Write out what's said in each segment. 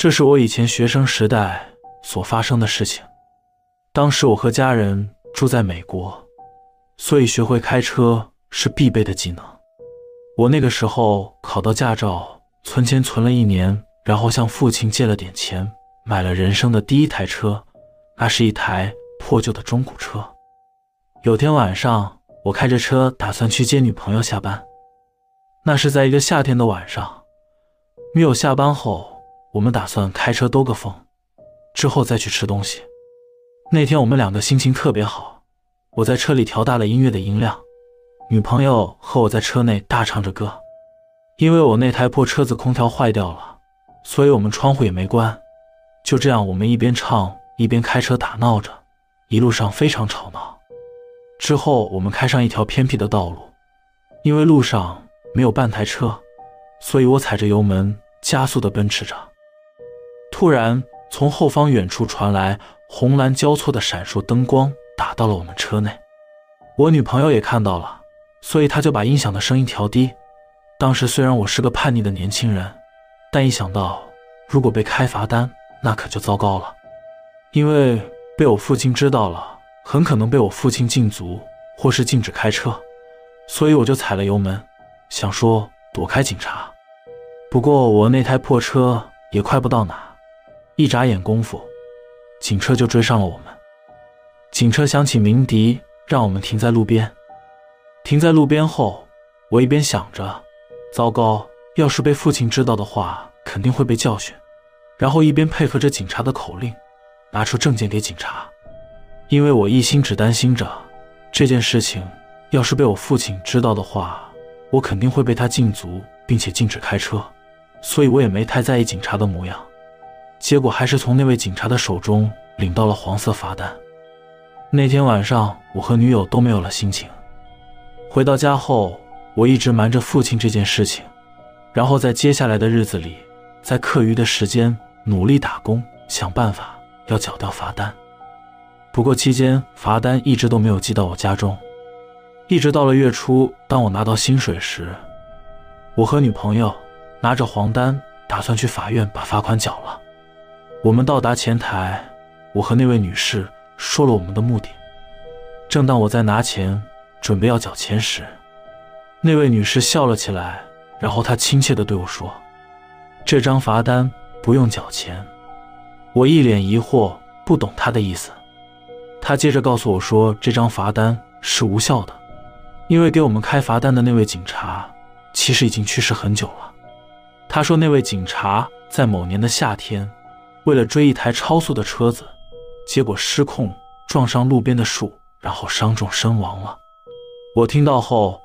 这是我以前学生时代所发生的事情。当时我和家人住在美国，所以学会开车是必备的技能。我那个时候考到驾照，存钱存了一年，然后向父亲借了点钱，买了人生的第一台车，那是一台破旧的中古车。有天晚上，我开着车打算去接女朋友下班，那是在一个夏天的晚上。女友下班后。我们打算开车兜个风，之后再去吃东西。那天我们两个心情特别好，我在车里调大了音乐的音量，女朋友和我在车内大唱着歌。因为我那台破车子空调坏掉了，所以我们窗户也没关。就这样，我们一边唱一边开车打闹着，一路上非常吵闹。之后我们开上一条偏僻的道路，因为路上没有半台车，所以我踩着油门加速的奔驰着。突然，从后方远处传来红蓝交错的闪烁灯光，打到了我们车内。我女朋友也看到了，所以她就把音响的声音调低。当时虽然我是个叛逆的年轻人，但一想到如果被开罚单，那可就糟糕了。因为被我父亲知道了，很可能被我父亲禁足或是禁止开车，所以我就踩了油门，想说躲开警察。不过我那台破车也快不到哪。一眨眼功夫，警车就追上了我们。警车响起鸣笛，让我们停在路边。停在路边后，我一边想着，糟糕，要是被父亲知道的话，肯定会被教训。然后一边配合着警察的口令，拿出证件给警察。因为我一心只担心着这件事情，要是被我父亲知道的话，我肯定会被他禁足，并且禁止开车，所以我也没太在意警察的模样。结果还是从那位警察的手中领到了黄色罚单。那天晚上，我和女友都没有了心情。回到家后，我一直瞒着父亲这件事情，然后在接下来的日子里，在课余的时间努力打工，想办法要缴掉罚单。不过期间罚单一直都没有寄到我家中，一直到了月初，当我拿到薪水时，我和女朋友拿着黄单，打算去法院把罚款缴了。我们到达前台，我和那位女士说了我们的目的。正当我在拿钱准备要缴钱时，那位女士笑了起来，然后她亲切地对我说：“这张罚单不用缴钱。”我一脸疑惑，不懂她的意思。她接着告诉我说：“这张罚单是无效的，因为给我们开罚单的那位警察其实已经去世很久了。”她说：“那位警察在某年的夏天。”为了追一台超速的车子，结果失控撞上路边的树，然后伤重身亡了。我听到后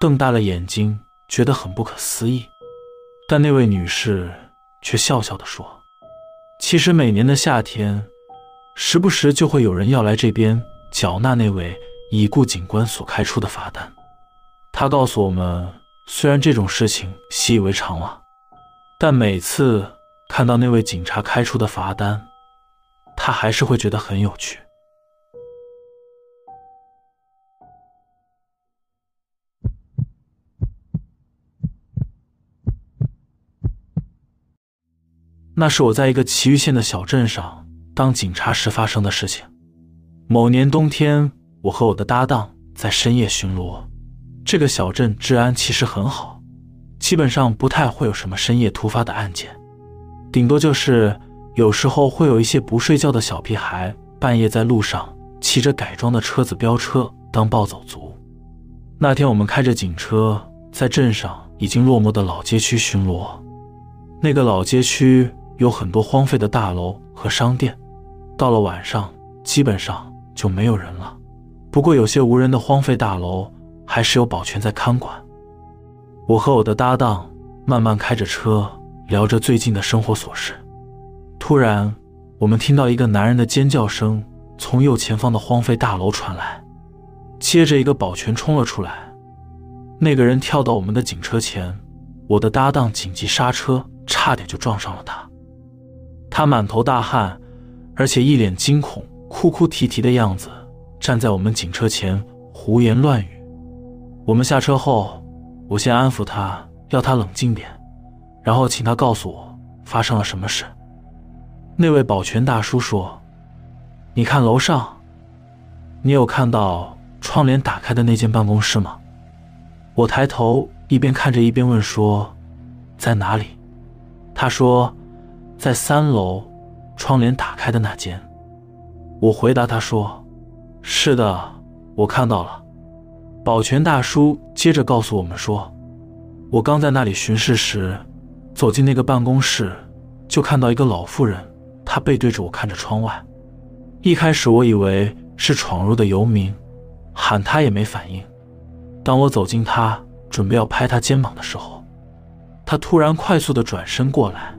瞪大了眼睛，觉得很不可思议。但那位女士却笑笑地说：“其实每年的夏天，时不时就会有人要来这边缴纳那位已故警官所开出的罚单。她告诉我们，虽然这种事情习以为常了，但每次……”看到那位警察开出的罚单，他还是会觉得很有趣。那是我在一个祁玉县的小镇上当警察时发生的事情。某年冬天，我和我的搭档在深夜巡逻。这个小镇治安其实很好，基本上不太会有什么深夜突发的案件。顶多就是有时候会有一些不睡觉的小屁孩半夜在路上骑着改装的车子飙车当暴走族。那天我们开着警车在镇上已经落寞的老街区巡逻，那个老街区有很多荒废的大楼和商店，到了晚上基本上就没有人了。不过有些无人的荒废大楼还是有保全在看管。我和我的搭档慢慢开着车。聊着最近的生活琐事，突然，我们听到一个男人的尖叫声从右前方的荒废大楼传来，接着一个保全冲了出来。那个人跳到我们的警车前，我的搭档紧急刹车，差点就撞上了他。他满头大汗，而且一脸惊恐、哭哭啼啼的样子，站在我们警车前胡言乱语。我们下车后，我先安抚他，要他冷静点。然后请他告诉我发生了什么事。那位保全大叔说：“你看楼上，你有看到窗帘打开的那间办公室吗？”我抬头一边看着一边问说：“在哪里？”他说：“在三楼，窗帘打开的那间。”我回答他说：“是的，我看到了。”保全大叔接着告诉我们说：“我刚在那里巡视时，走进那个办公室，就看到一个老妇人。”她背对着我看着窗外，一开始我以为是闯入的游民，喊她也没反应。当我走近她，准备要拍她肩膀的时候，他突然快速的转身过来，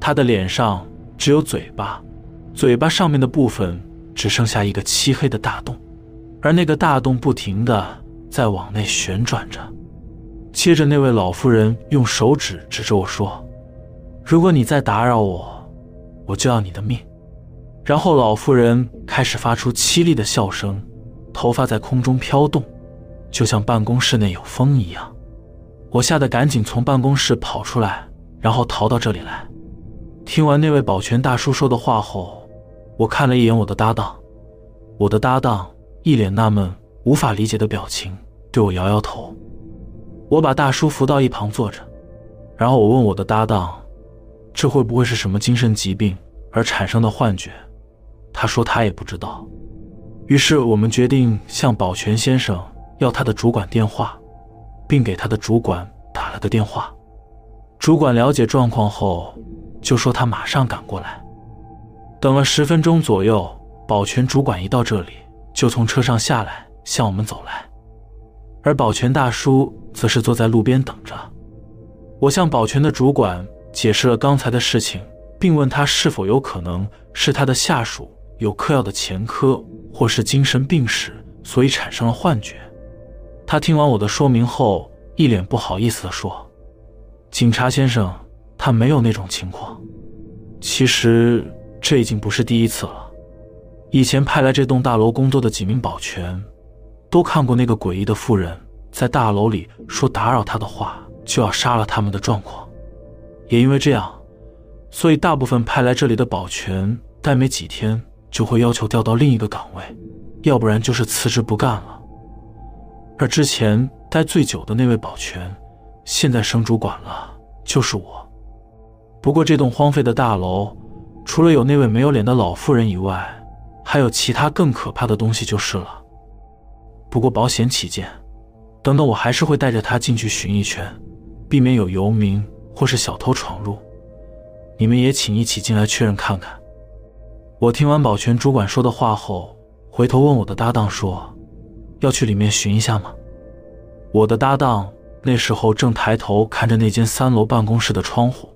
他的脸上只有嘴巴，嘴巴上面的部分只剩下一个漆黑的大洞，而那个大洞不停的在往内旋转着。接着，那位老妇人用手指指着我说：“如果你再打扰我。”我就要你的命！然后老妇人开始发出凄厉的笑声，头发在空中飘动，就像办公室内有风一样。我吓得赶紧从办公室跑出来，然后逃到这里来。听完那位保全大叔说的话后，我看了一眼我的搭档，我的搭档一脸纳闷、无法理解的表情，对我摇摇头。我把大叔扶到一旁坐着，然后我问我的搭档。这会不会是什么精神疾病而产生的幻觉？他说他也不知道。于是我们决定向保全先生要他的主管电话，并给他的主管打了个电话。主管了解状况后，就说他马上赶过来。等了十分钟左右，保全主管一到这里，就从车上下来向我们走来，而保全大叔则是坐在路边等着。我向保全的主管。解释了刚才的事情，并问他是否有可能是他的下属有嗑药的前科，或是精神病史，所以产生了幻觉。他听完我的说明后，一脸不好意思地说：“警察先生，他没有那种情况。其实这已经不是第一次了。以前派来这栋大楼工作的几名保全，都看过那个诡异的妇人在大楼里说打扰他的话就要杀了他们的状况。”也因为这样，所以大部分派来这里的保全待没几天就会要求调到另一个岗位，要不然就是辞职不干了。而之前待最久的那位保全，现在升主管了，就是我。不过这栋荒废的大楼，除了有那位没有脸的老妇人以外，还有其他更可怕的东西就是了。不过保险起见，等等我还是会带着他进去巡一圈，避免有游民。或是小偷闯入，你们也请一起进来确认看看。我听完保全主管说的话后，回头问我的搭档说：“要去里面巡一下吗？”我的搭档那时候正抬头看着那间三楼办公室的窗户，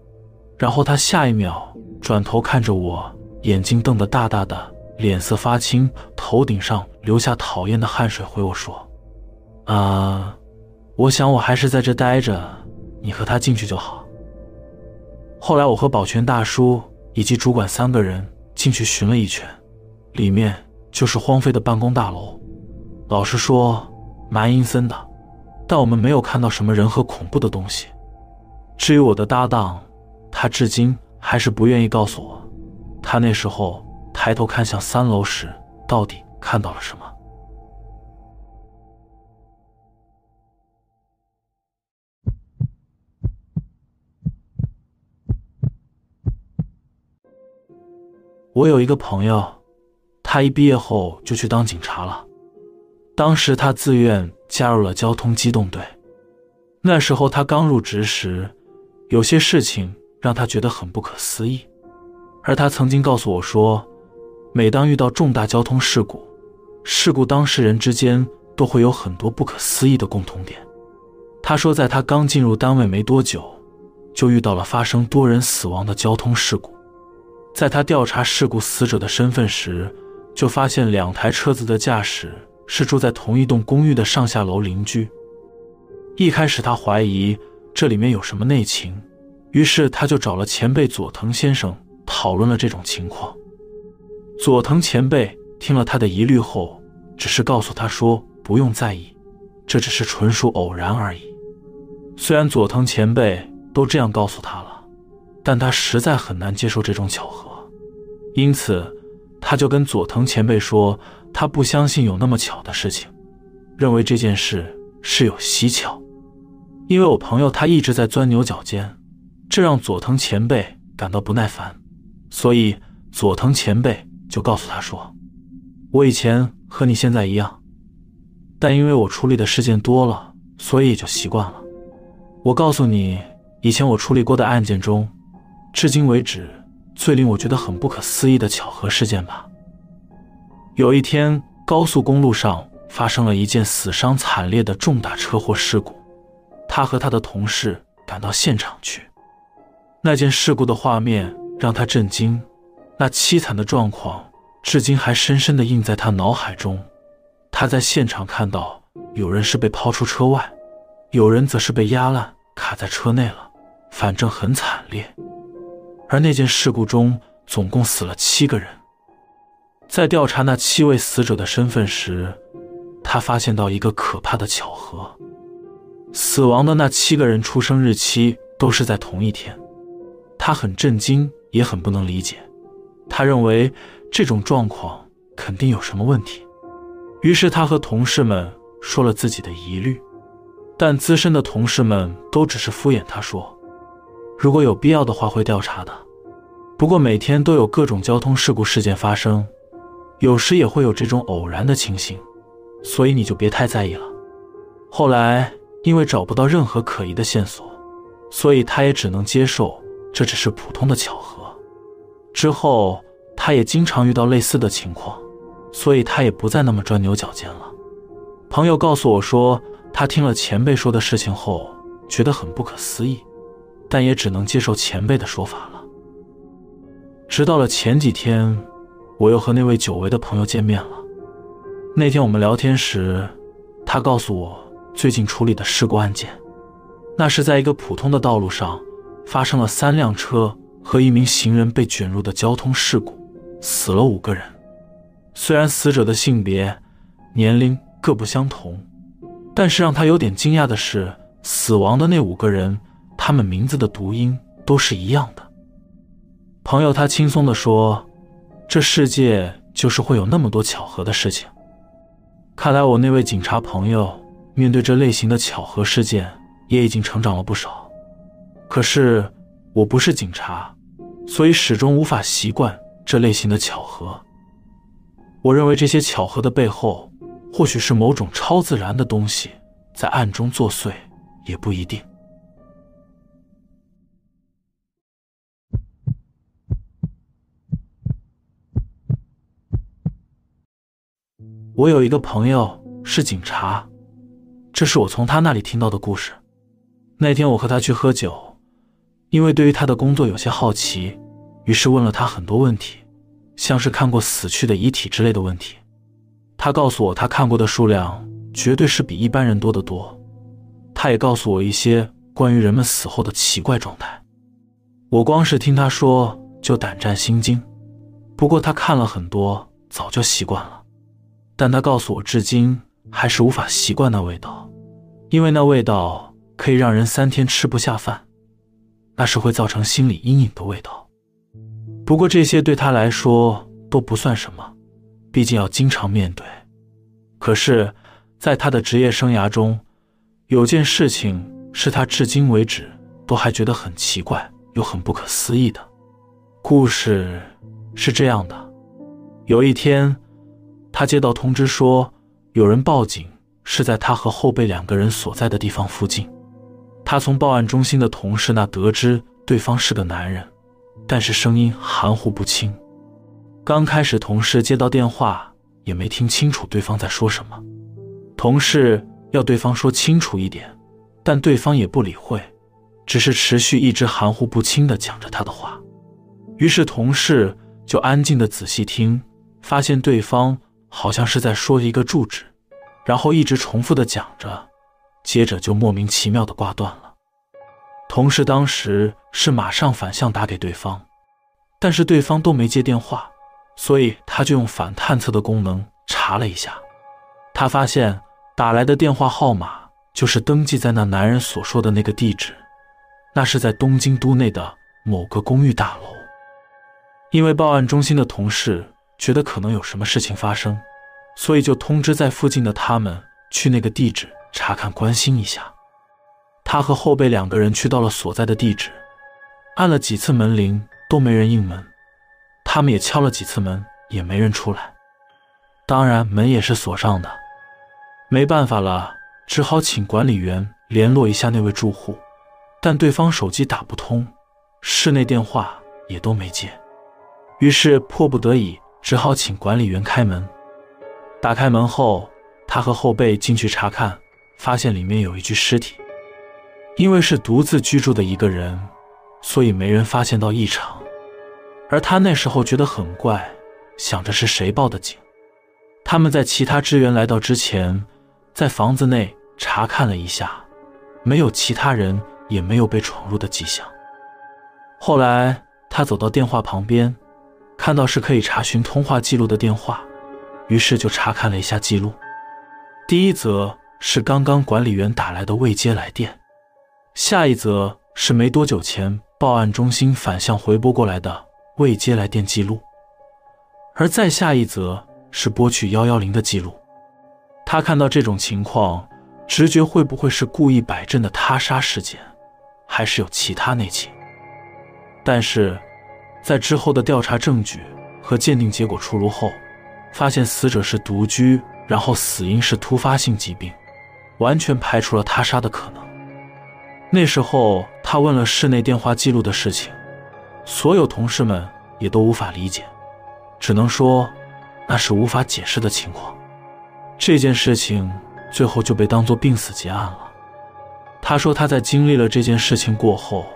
然后他下一秒转头看着我，眼睛瞪得大大的，脸色发青，头顶上流下讨厌的汗水，回我说：“啊，我想我还是在这待着，你和他进去就好。”后来，我和保全大叔以及主管三个人进去巡了一圈，里面就是荒废的办公大楼。老实说，蛮阴森的，但我们没有看到什么人和恐怖的东西。至于我的搭档，他至今还是不愿意告诉我，他那时候抬头看向三楼时到底看到了什么。我有一个朋友，他一毕业后就去当警察了。当时他自愿加入了交通机动队。那时候他刚入职时，有些事情让他觉得很不可思议。而他曾经告诉我说，每当遇到重大交通事故，事故当事人之间都会有很多不可思议的共同点。他说，在他刚进入单位没多久，就遇到了发生多人死亡的交通事故。在他调查事故死者的身份时，就发现两台车子的驾驶是住在同一栋公寓的上下楼邻居。一开始他怀疑这里面有什么内情，于是他就找了前辈佐藤先生讨论了这种情况。佐藤前辈听了他的疑虑后，只是告诉他说不用在意，这只是纯属偶然而已。虽然佐藤前辈都这样告诉他了。但他实在很难接受这种巧合，因此他就跟佐藤前辈说，他不相信有那么巧的事情，认为这件事是有蹊跷。因为我朋友他一直在钻牛角尖，这让佐藤前辈感到不耐烦，所以佐藤前辈就告诉他说：“我以前和你现在一样，但因为我处理的事件多了，所以也就习惯了。我告诉你，以前我处理过的案件中，至今为止最令我觉得很不可思议的巧合事件吧。有一天，高速公路上发生了一件死伤惨烈的重大车祸事故。”他和他的同事赶到现场去，那件事故的画面让他震惊，那凄惨的状况至今还深深的印在他脑海中。他在现场看到有人是被抛出车外，有人则是被压烂卡在车内了，反正很惨烈。而那件事故中总共死了七个人。在调查那七位死者的身份时，他发现到一个可怕的巧合。死亡的那七个人出生日期都是在同一天，他很震惊，也很不能理解。他认为这种状况肯定有什么问题，于是他和同事们说了自己的疑虑，但资深的同事们都只是敷衍他说：“如果有必要的话会调查的。不过每天都有各种交通事故事件发生，有时也会有这种偶然的情形，所以你就别太在意了。”后来。因为找不到任何可疑的线索，所以他也只能接受这只是普通的巧合。之后，他也经常遇到类似的情况，所以他也不再那么钻牛角尖了。朋友告诉我说，他听了前辈说的事情后，觉得很不可思议，但也只能接受前辈的说法了。直到了前几天，我又和那位久违的朋友见面了。那天我们聊天时，他告诉我。最近处理的事故案件，那是在一个普通的道路上发生了三辆车和一名行人被卷入的交通事故，死了五个人。虽然死者的性别、年龄各不相同，但是让他有点惊讶的是，死亡的那五个人，他们名字的读音都是一样的。朋友他轻松地说：“这世界就是会有那么多巧合的事情。”看来我那位警察朋友。面对这类型的巧合事件，也已经成长了不少。可是我不是警察，所以始终无法习惯这类型的巧合。我认为这些巧合的背后，或许是某种超自然的东西在暗中作祟，也不一定。我有一个朋友是警察。这是我从他那里听到的故事。那天我和他去喝酒，因为对于他的工作有些好奇，于是问了他很多问题，像是看过死去的遗体之类的问题。他告诉我，他看过的数量绝对是比一般人多得多。他也告诉我一些关于人们死后的奇怪状态。我光是听他说就胆战心惊。不过他看了很多，早就习惯了。但他告诉我，至今。还是无法习惯那味道，因为那味道可以让人三天吃不下饭，那是会造成心理阴影的味道。不过这些对他来说都不算什么，毕竟要经常面对。可是，在他的职业生涯中，有件事情是他至今为止都还觉得很奇怪又很不可思议的。故事是这样的：有一天，他接到通知说。有人报警，是在他和后背两个人所在的地方附近。他从报案中心的同事那得知对方是个男人，但是声音含糊不清。刚开始，同事接到电话也没听清楚对方在说什么。同事要对方说清楚一点，但对方也不理会，只是持续一直含糊不清地讲着他的话。于是，同事就安静地仔细听，发现对方。好像是在说一个住址，然后一直重复的讲着，接着就莫名其妙的挂断了。同事当时是马上反向打给对方，但是对方都没接电话，所以他就用反探测的功能查了一下，他发现打来的电话号码就是登记在那男人所说的那个地址，那是在东京都内的某个公寓大楼。因为报案中心的同事觉得可能有什么事情发生，所以就通知在附近的他们去那个地址查看关心一下。他和后辈两个人去到了所在的地址，按了几次门铃都没人应门，他们也敲了几次门也没人出来，当然门也是锁上的。没办法了，只好请管理员联络一下那位住户，但对方手机打不通，室内电话也都没接，于是迫不得已只好请管理员开门。打开门后，他和后辈进去查看，发现里面有一具尸体。因为是独自居住的一个人，所以没人发现到异常。而他那时候觉得很怪，想着是谁报的警。他们在其他支援来到之前，在房子内查看了一下，没有其他人，也没有被闯入的迹象。后来他走到电话旁边，看到是可以查询通话记录的电话，于是就查看了一下记录。第一则是刚刚管理员打来的未接来电。下一则是没多久前报案中心反向回拨过来的未接来电记录，而再下一则是拨去幺幺零的记录。他看到这种情况，直觉会不会是故意摆阵的他杀事件，还是有其他内情？但是，在之后的调查证据和鉴定结果出炉后，发现死者是独居，然后死因是突发性疾病，完全排除了他杀的可能。那时候，他问了室内电话记录的事情，所有同事们也都无法理解，只能说那是无法解释的情况。这件事情最后就被当作病死结案了。他说他在经历了这件事情过后，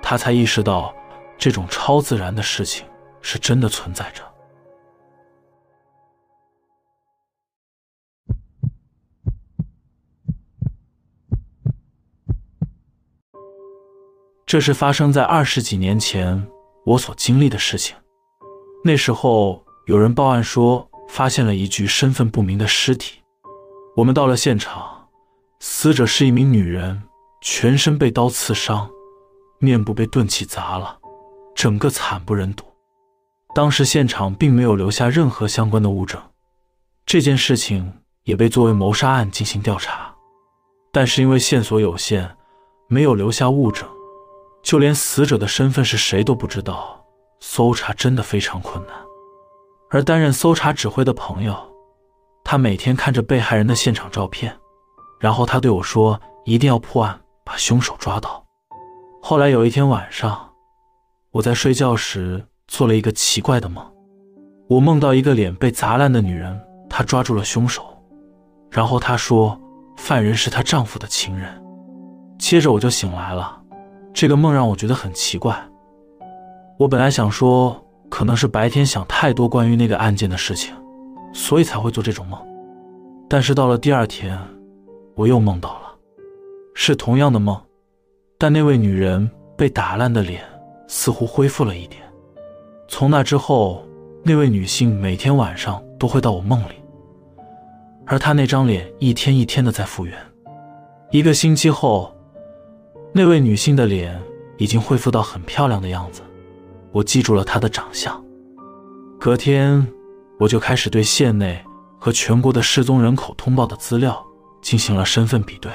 他才意识到这种超自然的事情是真的存在着。这是发生在二十几年前我所经历的事情。那时候有人报案说发现了一具身份不明的尸体。我们到了现场，死者是一名女人，全身被刀刺伤，面部被钝器砸了，整个惨不忍睹。当时现场并没有留下任何相关的物证，这件事情也被作为谋杀案进行调查，但是因为线索有限，没有留下物证。就连死者的身份是谁都不知道，搜查真的非常困难。而担任搜查指挥的朋友，他每天看着被害人的现场照片，然后他对我说：“一定要破案，把凶手抓到。”后来有一天晚上，我在睡觉时做了一个奇怪的梦，我梦到一个脸被砸烂的女人，她抓住了凶手，然后她说：“犯人是她丈夫的情人。”接着我就醒来了。这个梦让我觉得很奇怪。我本来想说，可能是白天想太多关于那个案件的事情，所以才会做这种梦。但是到了第二天，我又梦到了，是同样的梦，但那位女人被打烂的脸似乎恢复了一点。从那之后，那位女性每天晚上都会到我梦里，而她那张脸一天一天的在复原。一个星期后。那位女性的脸已经恢复到很漂亮的样子，我记住了她的长相。隔天，我就开始对县内和全国的失踪人口通报的资料进行了身份比对，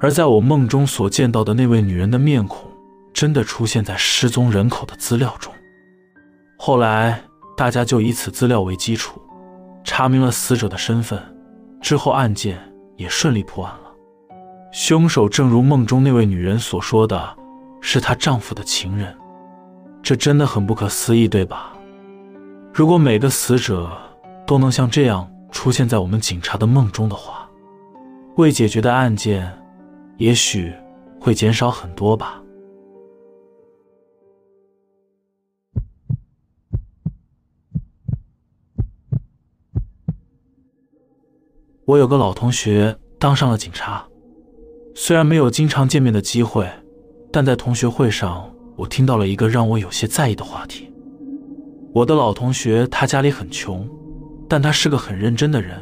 而在我梦中所见到的那位女人的面孔，真的出现在失踪人口的资料中。后来，大家就以此资料为基础，查明了死者的身份，之后案件也顺利破案了。凶手正如梦中那位女人所说的，是她丈夫的情人，这真的很不可思议，对吧？如果每个死者都能像这样出现在我们警察的梦中的话，未解决的案件也许会减少很多吧。我有个老同学当上了警察。虽然没有经常见面的机会，但在同学会上，我听到了一个让我有些在意的话题。我的老同学，他家里很穷，但他是个很认真的人。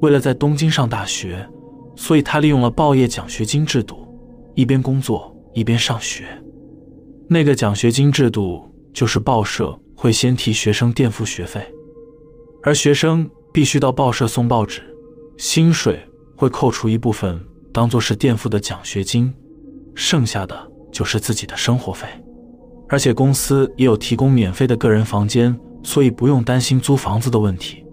为了在东京上大学，所以他利用了报业奖学金制度，一边工作一边上学。那个奖学金制度就是报社会先替学生垫付学费，而学生必须到报社送报纸，薪水会扣除一部分当做是垫付的奖学金，剩下的就是自己的生活费。而且公司也有提供免费的个人房间，所以不用担心租房子的问题。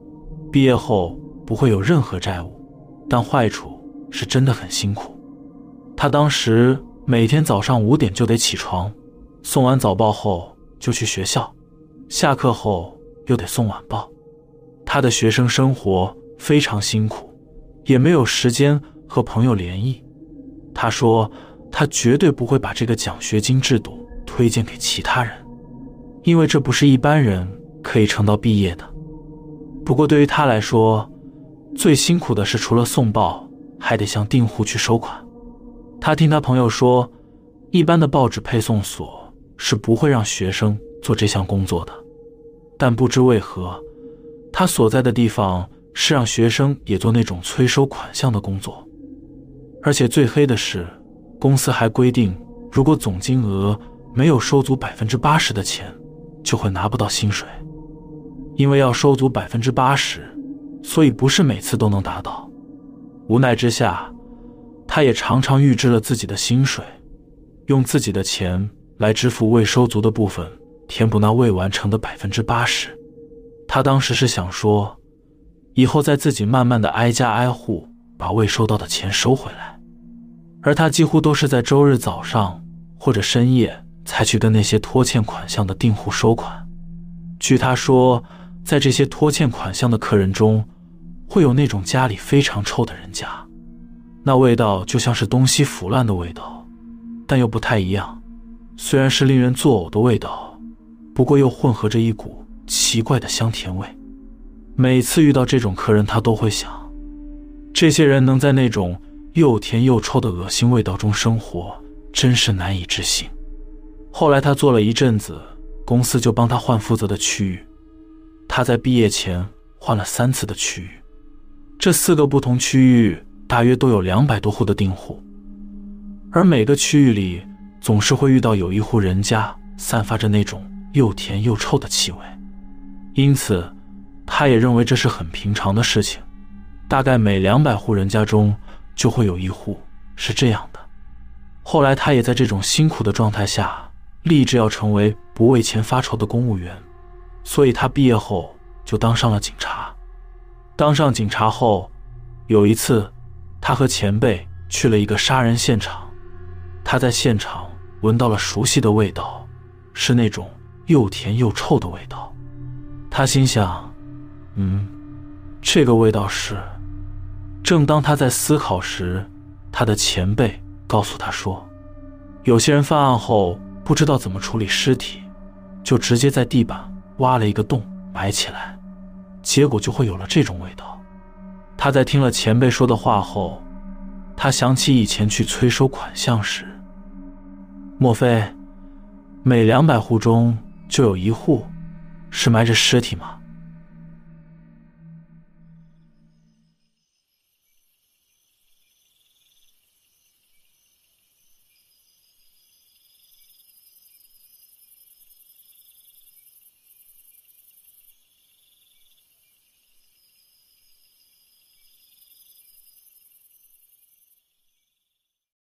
毕业后不会有任何债务，但坏处是真的很辛苦。他当时每天早上五点就得起床，送完早报后就去学校，下课后又得送晚报。他的学生生活非常辛苦，也没有时间和朋友联谊。他说他绝对不会把这个奖学金制度推荐给其他人，因为这不是一般人可以撑到毕业的。不过对于他来说，最辛苦的是除了送报，还得向订户去收款。他听他朋友说，一般的报纸配送所是不会让学生做这项工作的，但不知为何，他所在的地方是让学生也做那种催收款项的工作。而且最黑的是，公司还规定，如果总金额没有收足百分之八十的钱，就会拿不到薪水。因为要收足百分之八十，所以不是每次都能达到。无奈之下，他也常常预支了自己的薪水，用自己的钱来支付未收足的部分，填补那未完成的百分之八十。他当时是想说，以后再自己慢慢的挨家挨户把未收到的钱收回来。而他几乎都是在周日早上或者深夜才去跟那些拖欠款项的订户收款。据他说。在这些拖欠款项的客人中，会有那种家里非常臭的人家，那味道就像是东西腐烂的味道，但又不太一样。虽然是令人作呕的味道，不过又混合着一股奇怪的香甜味。每次遇到这种客人，他都会想，这些人能在那种又甜又臭的恶心味道中生活，真是难以置信。后来他做了一阵子，公司就帮他换负责的区域。他在毕业前换了三次的区域，这四个不同区域大约都有两百多户的订户，而每个区域里总是会遇到有一户人家散发着那种又甜又臭的气味，因此他也认为这是很平常的事情。大概每两百户人家中就会有一户是这样的。后来他也在这种辛苦的状态下，立志要成为不为钱发愁的公务员。所以他毕业后就当上了警察。当上警察后，有一次，他和前辈去了一个杀人现场。他在现场闻到了熟悉的味道，是那种又甜又臭的味道。他心想：“嗯，这个味道是……”正当他在思考时，他的前辈告诉他说：“有些人犯案后不知道怎么处理尸体，就直接在地板。”挖了一个洞埋起来，结果就会有了这种味道。他在听了前辈说的话后，他想起以前去催收款项时，莫非每两百户中就有一户是埋着尸体吗？